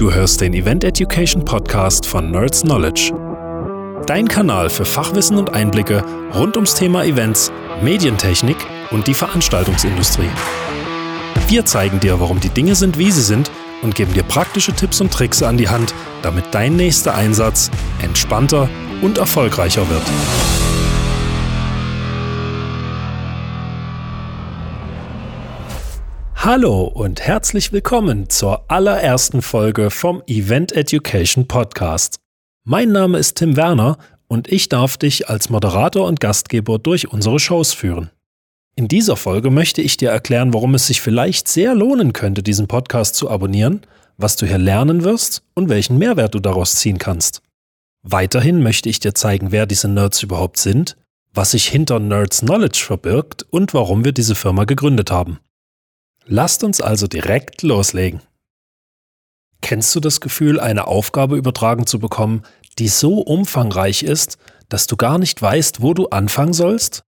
Du hörst den Event Education Podcast von Nerds Knowledge. Dein Kanal für Fachwissen und Einblicke rund ums Thema Events, Medientechnik und die Veranstaltungsindustrie. Wir zeigen dir, warum die Dinge sind, wie sie sind und geben dir praktische Tipps und Tricks an die Hand, damit dein nächster Einsatz entspannter und erfolgreicher wird. Hallo und herzlich willkommen zur allerersten Folge vom Event Education Podcast. Mein Name ist Tim Werner und ich darf dich als Moderator und Gastgeber durch unsere Shows führen. In dieser Folge möchte ich dir erklären, warum es sich vielleicht sehr lohnen könnte, diesen Podcast zu abonnieren, was du hier lernen wirst und welchen Mehrwert du daraus ziehen kannst. Weiterhin möchte ich dir zeigen, wer diese Nerds überhaupt sind, was sich hinter Nerds Knowledge verbirgt und warum wir diese Firma gegründet haben. Lasst uns also direkt loslegen. Kennst du das Gefühl, eine Aufgabe übertragen zu bekommen, die so umfangreich ist, dass du gar nicht weißt, wo du anfangen sollst?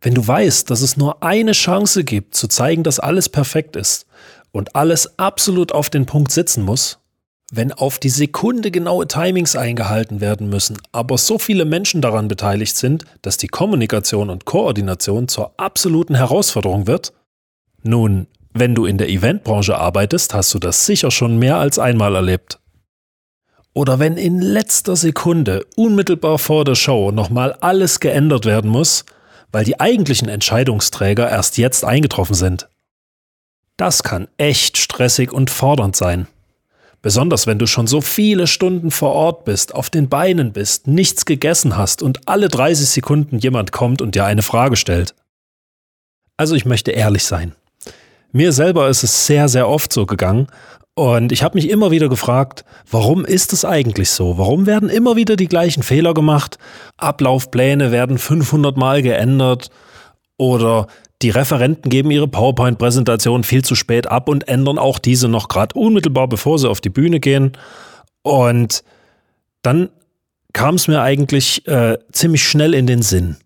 Wenn du weißt, dass es nur eine Chance gibt, zu zeigen, dass alles perfekt ist und alles absolut auf den Punkt sitzen muss, wenn auf die Sekunde genaue Timings eingehalten werden müssen, aber so viele Menschen daran beteiligt sind, dass die Kommunikation und Koordination zur absoluten Herausforderung wird, nun, wenn du in der Eventbranche arbeitest, hast du das sicher schon mehr als einmal erlebt. Oder wenn in letzter Sekunde, unmittelbar vor der Show, nochmal alles geändert werden muss, weil die eigentlichen Entscheidungsträger erst jetzt eingetroffen sind. Das kann echt stressig und fordernd sein. Besonders wenn du schon so viele Stunden vor Ort bist, auf den Beinen bist, nichts gegessen hast und alle 30 Sekunden jemand kommt und dir eine Frage stellt. Also ich möchte ehrlich sein. Mir selber ist es sehr, sehr oft so gegangen. Und ich habe mich immer wieder gefragt, warum ist es eigentlich so? Warum werden immer wieder die gleichen Fehler gemacht? Ablaufpläne werden 500 Mal geändert oder die Referenten geben ihre PowerPoint-Präsentation viel zu spät ab und ändern auch diese noch gerade unmittelbar, bevor sie auf die Bühne gehen. Und dann kam es mir eigentlich äh, ziemlich schnell in den Sinn.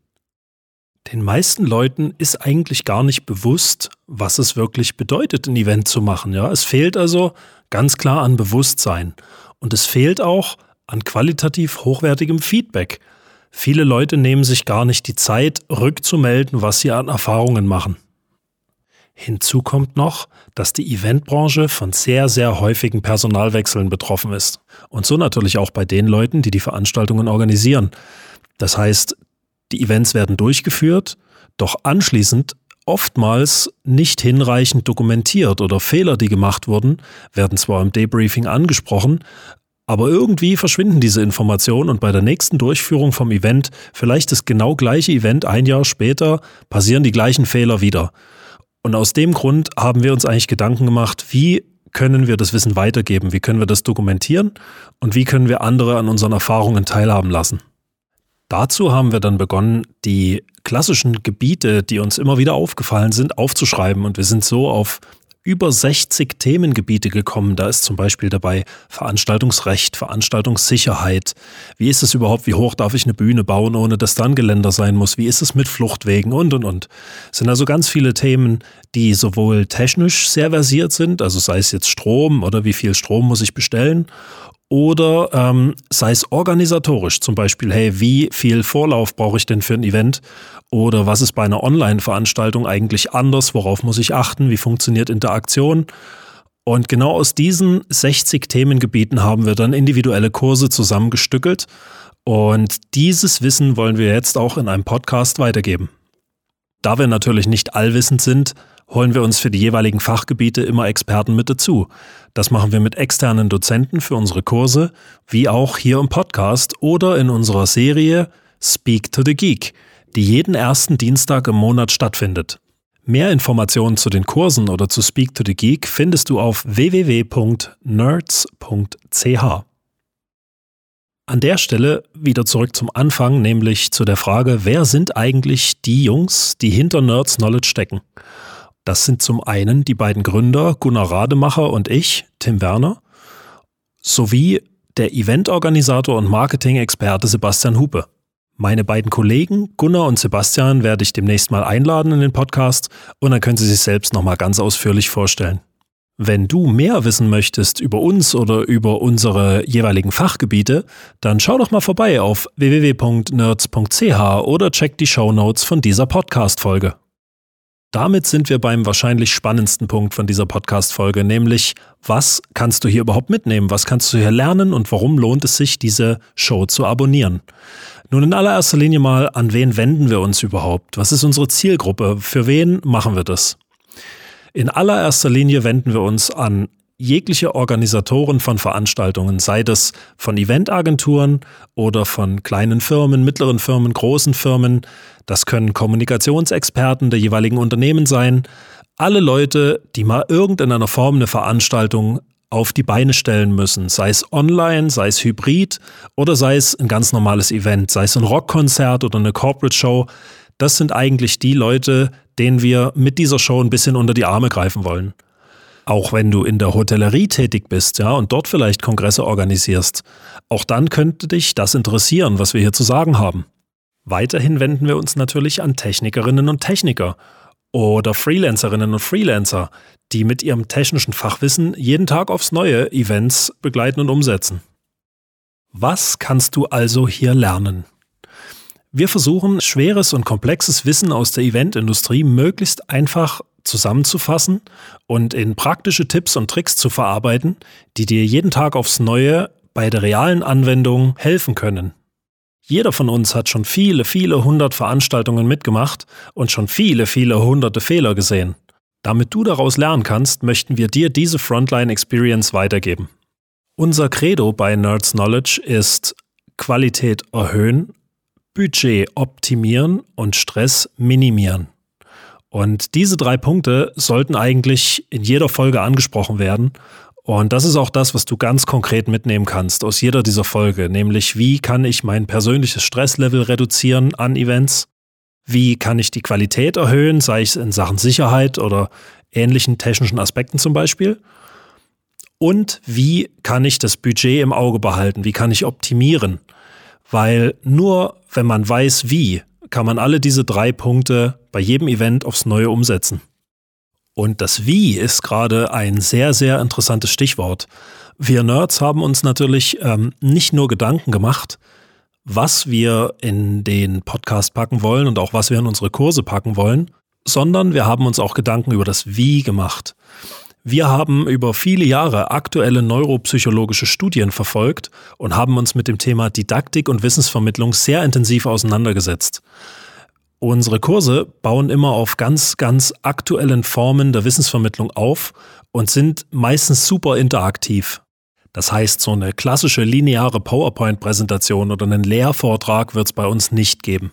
Den meisten Leuten ist eigentlich gar nicht bewusst, was es wirklich bedeutet, ein Event zu machen. Ja, es fehlt also ganz klar an Bewusstsein und es fehlt auch an qualitativ hochwertigem Feedback. Viele Leute nehmen sich gar nicht die Zeit, rückzumelden, was sie an Erfahrungen machen. Hinzu kommt noch, dass die Eventbranche von sehr, sehr häufigen Personalwechseln betroffen ist. Und so natürlich auch bei den Leuten, die die Veranstaltungen organisieren. Das heißt, die Events werden durchgeführt, doch anschließend oftmals nicht hinreichend dokumentiert oder Fehler, die gemacht wurden, werden zwar im Debriefing angesprochen, aber irgendwie verschwinden diese Informationen und bei der nächsten Durchführung vom Event, vielleicht das genau gleiche Event ein Jahr später, passieren die gleichen Fehler wieder. Und aus dem Grund haben wir uns eigentlich Gedanken gemacht, wie können wir das Wissen weitergeben, wie können wir das dokumentieren und wie können wir andere an unseren Erfahrungen teilhaben lassen. Dazu haben wir dann begonnen, die klassischen Gebiete, die uns immer wieder aufgefallen sind, aufzuschreiben. Und wir sind so auf über 60 Themengebiete gekommen. Da ist zum Beispiel dabei Veranstaltungsrecht, Veranstaltungssicherheit. Wie ist es überhaupt? Wie hoch darf ich eine Bühne bauen, ohne dass dann Geländer sein muss? Wie ist es mit Fluchtwegen und, und, und? Es sind also ganz viele Themen, die sowohl technisch sehr versiert sind, also sei es jetzt Strom oder wie viel Strom muss ich bestellen, oder ähm, sei es organisatorisch, zum Beispiel, hey, wie viel Vorlauf brauche ich denn für ein Event? Oder was ist bei einer Online-Veranstaltung eigentlich anders? Worauf muss ich achten? Wie funktioniert Interaktion? Und genau aus diesen 60 Themengebieten haben wir dann individuelle Kurse zusammengestückelt. Und dieses Wissen wollen wir jetzt auch in einem Podcast weitergeben. Da wir natürlich nicht allwissend sind, holen wir uns für die jeweiligen Fachgebiete immer Experten mit dazu. Das machen wir mit externen Dozenten für unsere Kurse, wie auch hier im Podcast oder in unserer Serie Speak to the Geek, die jeden ersten Dienstag im Monat stattfindet. Mehr Informationen zu den Kursen oder zu Speak to the Geek findest du auf www.nerds.ch. An der Stelle wieder zurück zum Anfang, nämlich zu der Frage, wer sind eigentlich die Jungs, die hinter Nerds Knowledge stecken? Das sind zum einen die beiden Gründer Gunnar Rademacher und ich, Tim Werner, sowie der Eventorganisator und Marketing-Experte Sebastian Hupe. Meine beiden Kollegen Gunnar und Sebastian werde ich demnächst mal einladen in den Podcast und dann können Sie sich selbst nochmal ganz ausführlich vorstellen. Wenn du mehr wissen möchtest über uns oder über unsere jeweiligen Fachgebiete, dann schau doch mal vorbei auf www.nerds.ch oder check die Show Notes von dieser Podcast-Folge. Damit sind wir beim wahrscheinlich spannendsten Punkt von dieser Podcast-Folge, nämlich was kannst du hier überhaupt mitnehmen? Was kannst du hier lernen und warum lohnt es sich, diese Show zu abonnieren? Nun in allererster Linie mal, an wen wenden wir uns überhaupt? Was ist unsere Zielgruppe? Für wen machen wir das? In allererster Linie wenden wir uns an jegliche Organisatoren von Veranstaltungen, sei das von Eventagenturen oder von kleinen Firmen, mittleren Firmen, großen Firmen. Das können Kommunikationsexperten der jeweiligen Unternehmen sein. Alle Leute, die mal irgendeiner Form eine Veranstaltung auf die Beine stellen müssen, sei es online, sei es hybrid oder sei es ein ganz normales Event, sei es ein Rockkonzert oder eine Corporate Show. Das sind eigentlich die Leute, denen wir mit dieser Show ein bisschen unter die Arme greifen wollen. Auch wenn du in der Hotellerie tätig bist, ja, und dort vielleicht Kongresse organisierst, auch dann könnte dich das interessieren, was wir hier zu sagen haben. Weiterhin wenden wir uns natürlich an Technikerinnen und Techniker oder Freelancerinnen und Freelancer, die mit ihrem technischen Fachwissen jeden Tag aufs neue Events begleiten und umsetzen. Was kannst du also hier lernen? Wir versuchen, schweres und komplexes Wissen aus der Eventindustrie möglichst einfach zusammenzufassen und in praktische Tipps und Tricks zu verarbeiten, die dir jeden Tag aufs Neue bei der realen Anwendung helfen können. Jeder von uns hat schon viele, viele hundert Veranstaltungen mitgemacht und schon viele, viele hunderte Fehler gesehen. Damit du daraus lernen kannst, möchten wir dir diese Frontline Experience weitergeben. Unser Credo bei Nerds Knowledge ist Qualität erhöhen Budget optimieren und Stress minimieren. Und diese drei Punkte sollten eigentlich in jeder Folge angesprochen werden. Und das ist auch das, was du ganz konkret mitnehmen kannst aus jeder dieser Folge, nämlich wie kann ich mein persönliches Stresslevel reduzieren an Events? Wie kann ich die Qualität erhöhen, sei es in Sachen Sicherheit oder ähnlichen technischen Aspekten zum Beispiel? Und wie kann ich das Budget im Auge behalten? Wie kann ich optimieren? weil nur wenn man weiß, wie, kann man alle diese drei Punkte bei jedem Event aufs Neue umsetzen. Und das Wie ist gerade ein sehr, sehr interessantes Stichwort. Wir Nerds haben uns natürlich ähm, nicht nur Gedanken gemacht, was wir in den Podcast packen wollen und auch was wir in unsere Kurse packen wollen, sondern wir haben uns auch Gedanken über das Wie gemacht. Wir haben über viele Jahre aktuelle neuropsychologische Studien verfolgt und haben uns mit dem Thema Didaktik und Wissensvermittlung sehr intensiv auseinandergesetzt. Unsere Kurse bauen immer auf ganz, ganz aktuellen Formen der Wissensvermittlung auf und sind meistens super interaktiv. Das heißt, so eine klassische lineare PowerPoint-Präsentation oder einen Lehrvortrag wird es bei uns nicht geben.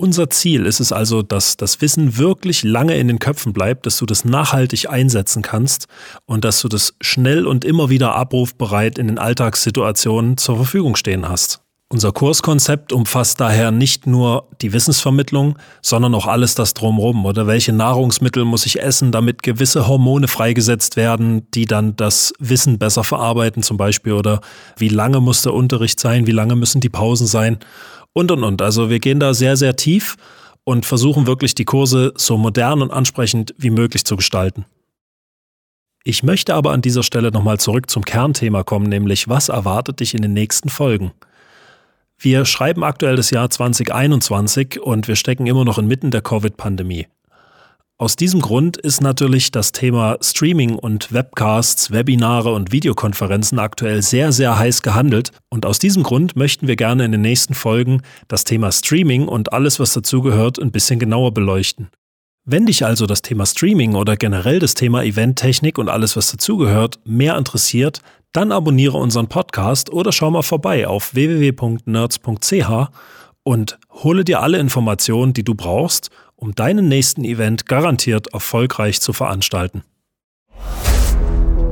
Unser Ziel ist es also, dass das Wissen wirklich lange in den Köpfen bleibt, dass du das nachhaltig einsetzen kannst und dass du das schnell und immer wieder abrufbereit in den Alltagssituationen zur Verfügung stehen hast. Unser Kurskonzept umfasst daher nicht nur die Wissensvermittlung, sondern auch alles das drumherum. Oder welche Nahrungsmittel muss ich essen, damit gewisse Hormone freigesetzt werden, die dann das Wissen besser verarbeiten zum Beispiel. Oder wie lange muss der Unterricht sein, wie lange müssen die Pausen sein und, und, und. Also wir gehen da sehr, sehr tief und versuchen wirklich die Kurse so modern und ansprechend wie möglich zu gestalten. Ich möchte aber an dieser Stelle nochmal zurück zum Kernthema kommen, nämlich was erwartet dich in den nächsten Folgen? Wir schreiben aktuell das Jahr 2021 und wir stecken immer noch inmitten der Covid-Pandemie. Aus diesem Grund ist natürlich das Thema Streaming und Webcasts, Webinare und Videokonferenzen aktuell sehr, sehr heiß gehandelt. Und aus diesem Grund möchten wir gerne in den nächsten Folgen das Thema Streaming und alles, was dazugehört, ein bisschen genauer beleuchten. Wenn dich also das Thema Streaming oder generell das Thema Eventtechnik und alles, was dazugehört, mehr interessiert, dann abonniere unseren Podcast oder schau mal vorbei auf www.nerds.ch und hole dir alle Informationen, die du brauchst, um deinen nächsten Event garantiert erfolgreich zu veranstalten.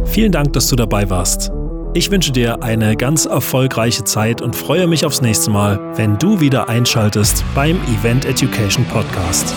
Vielen Dank, dass du dabei warst. Ich wünsche dir eine ganz erfolgreiche Zeit und freue mich aufs nächste Mal, wenn du wieder einschaltest beim Event Education Podcast.